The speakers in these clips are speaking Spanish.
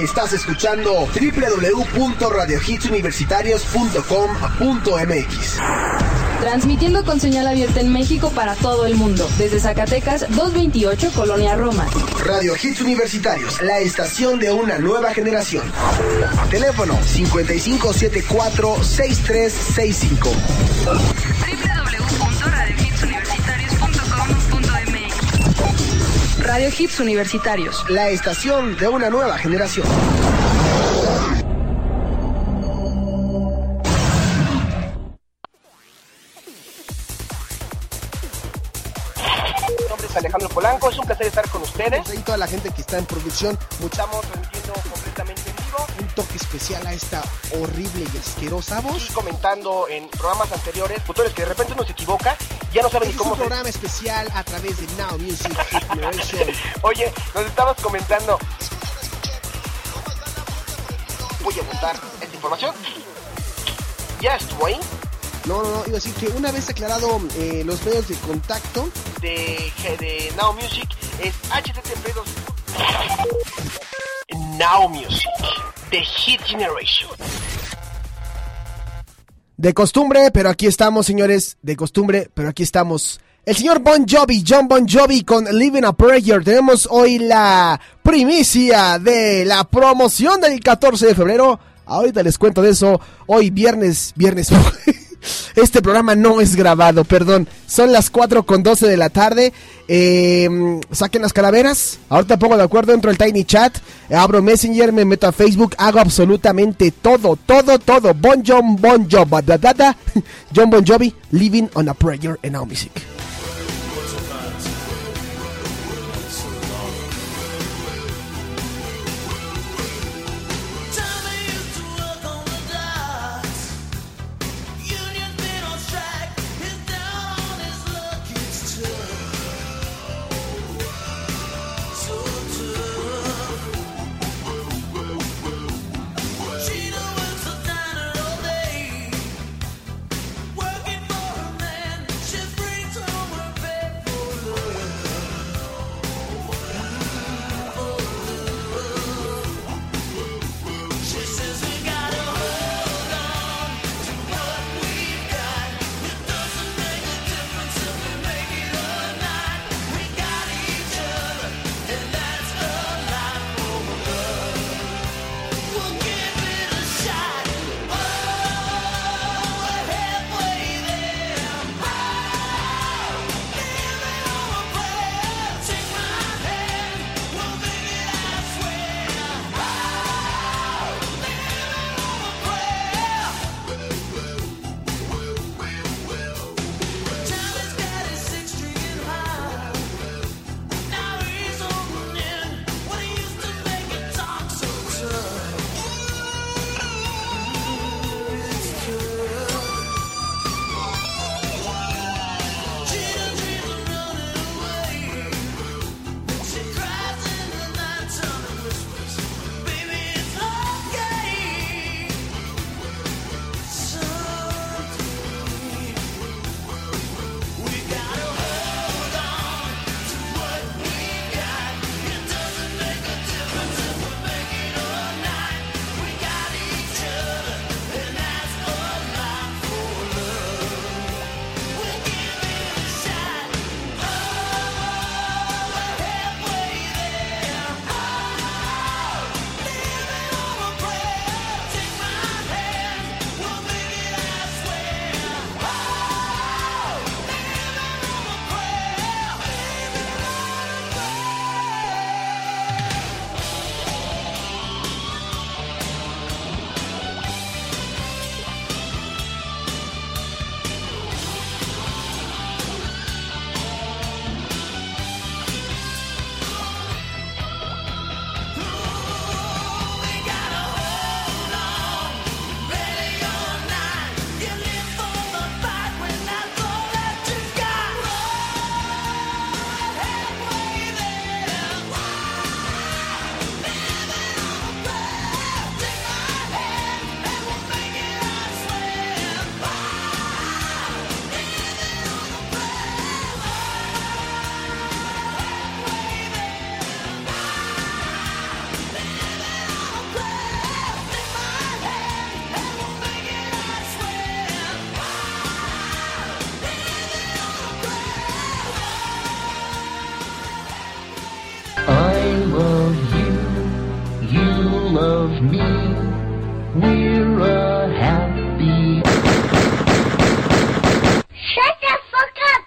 Estás escuchando www.radiohitsuniversitarios.com.mx. Transmitiendo con señal abierta en México para todo el mundo. Desde Zacatecas 228, Colonia Roma. Radio Hits Universitarios, la estación de una nueva generación. Teléfono 5574-6365. Radio Hits Universitarios. La estación de una nueva generación. Mi nombre es Alejandro Polanco, es un placer estar con ustedes. Y toda la gente que está en producción, Estamos transmitiendo completamente en vivo un toque especial a esta horrible y asquerosa voz. y comentando en programas anteriores, futures que de repente uno se equivoca, ya no saben Este ni es un cómo se... programa especial a través de Now Music. Oye, nos estabas comentando... Voy a apuntar esta información. Ya estuvo ahí, No, no, no, iba a decir que una vez aclarado eh, los medios de contacto, de, de Now Music, es http dos- Now Music, The Hit Generation. De costumbre, pero aquí estamos, señores, de costumbre, pero aquí estamos. El señor Bon Jovi, John Bon Jovi con Living a Prayer. Tenemos hoy la primicia de la promoción del 14 de febrero. Ahorita les cuento de eso. Hoy viernes, viernes. Este programa no es grabado, perdón. Son las 4 con 12 de la tarde. Eh, saquen las calaveras. Ahorita pongo de acuerdo, entro al Tiny Chat. Abro Messenger, me meto a Facebook. Hago absolutamente todo, todo, todo. Bon John Bon da. John Bon Jovi, Living on a Prayer in Our Music. Love me. We're a happy. Shut the fuck up!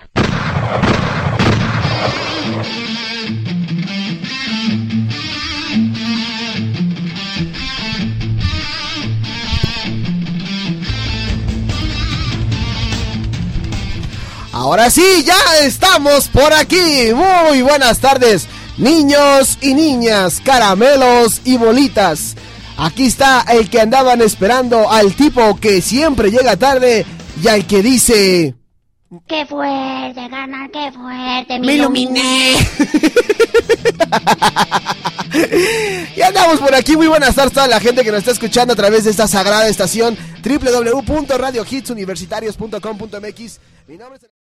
Ahora sí, ya estamos por aquí. Muy buenas tardes, niños y niñas, caramelos y bolitas. Aquí está el que andaban esperando, al tipo que siempre llega tarde y al que dice... ¡Qué fuerte, carnal! ¡Qué fuerte! ¡Me iluminé! y andamos por aquí. Muy buenas tardes a toda la gente que nos está escuchando a través de esta sagrada estación www.radiohitsuniversitarios.com.mx. Mi nombre es...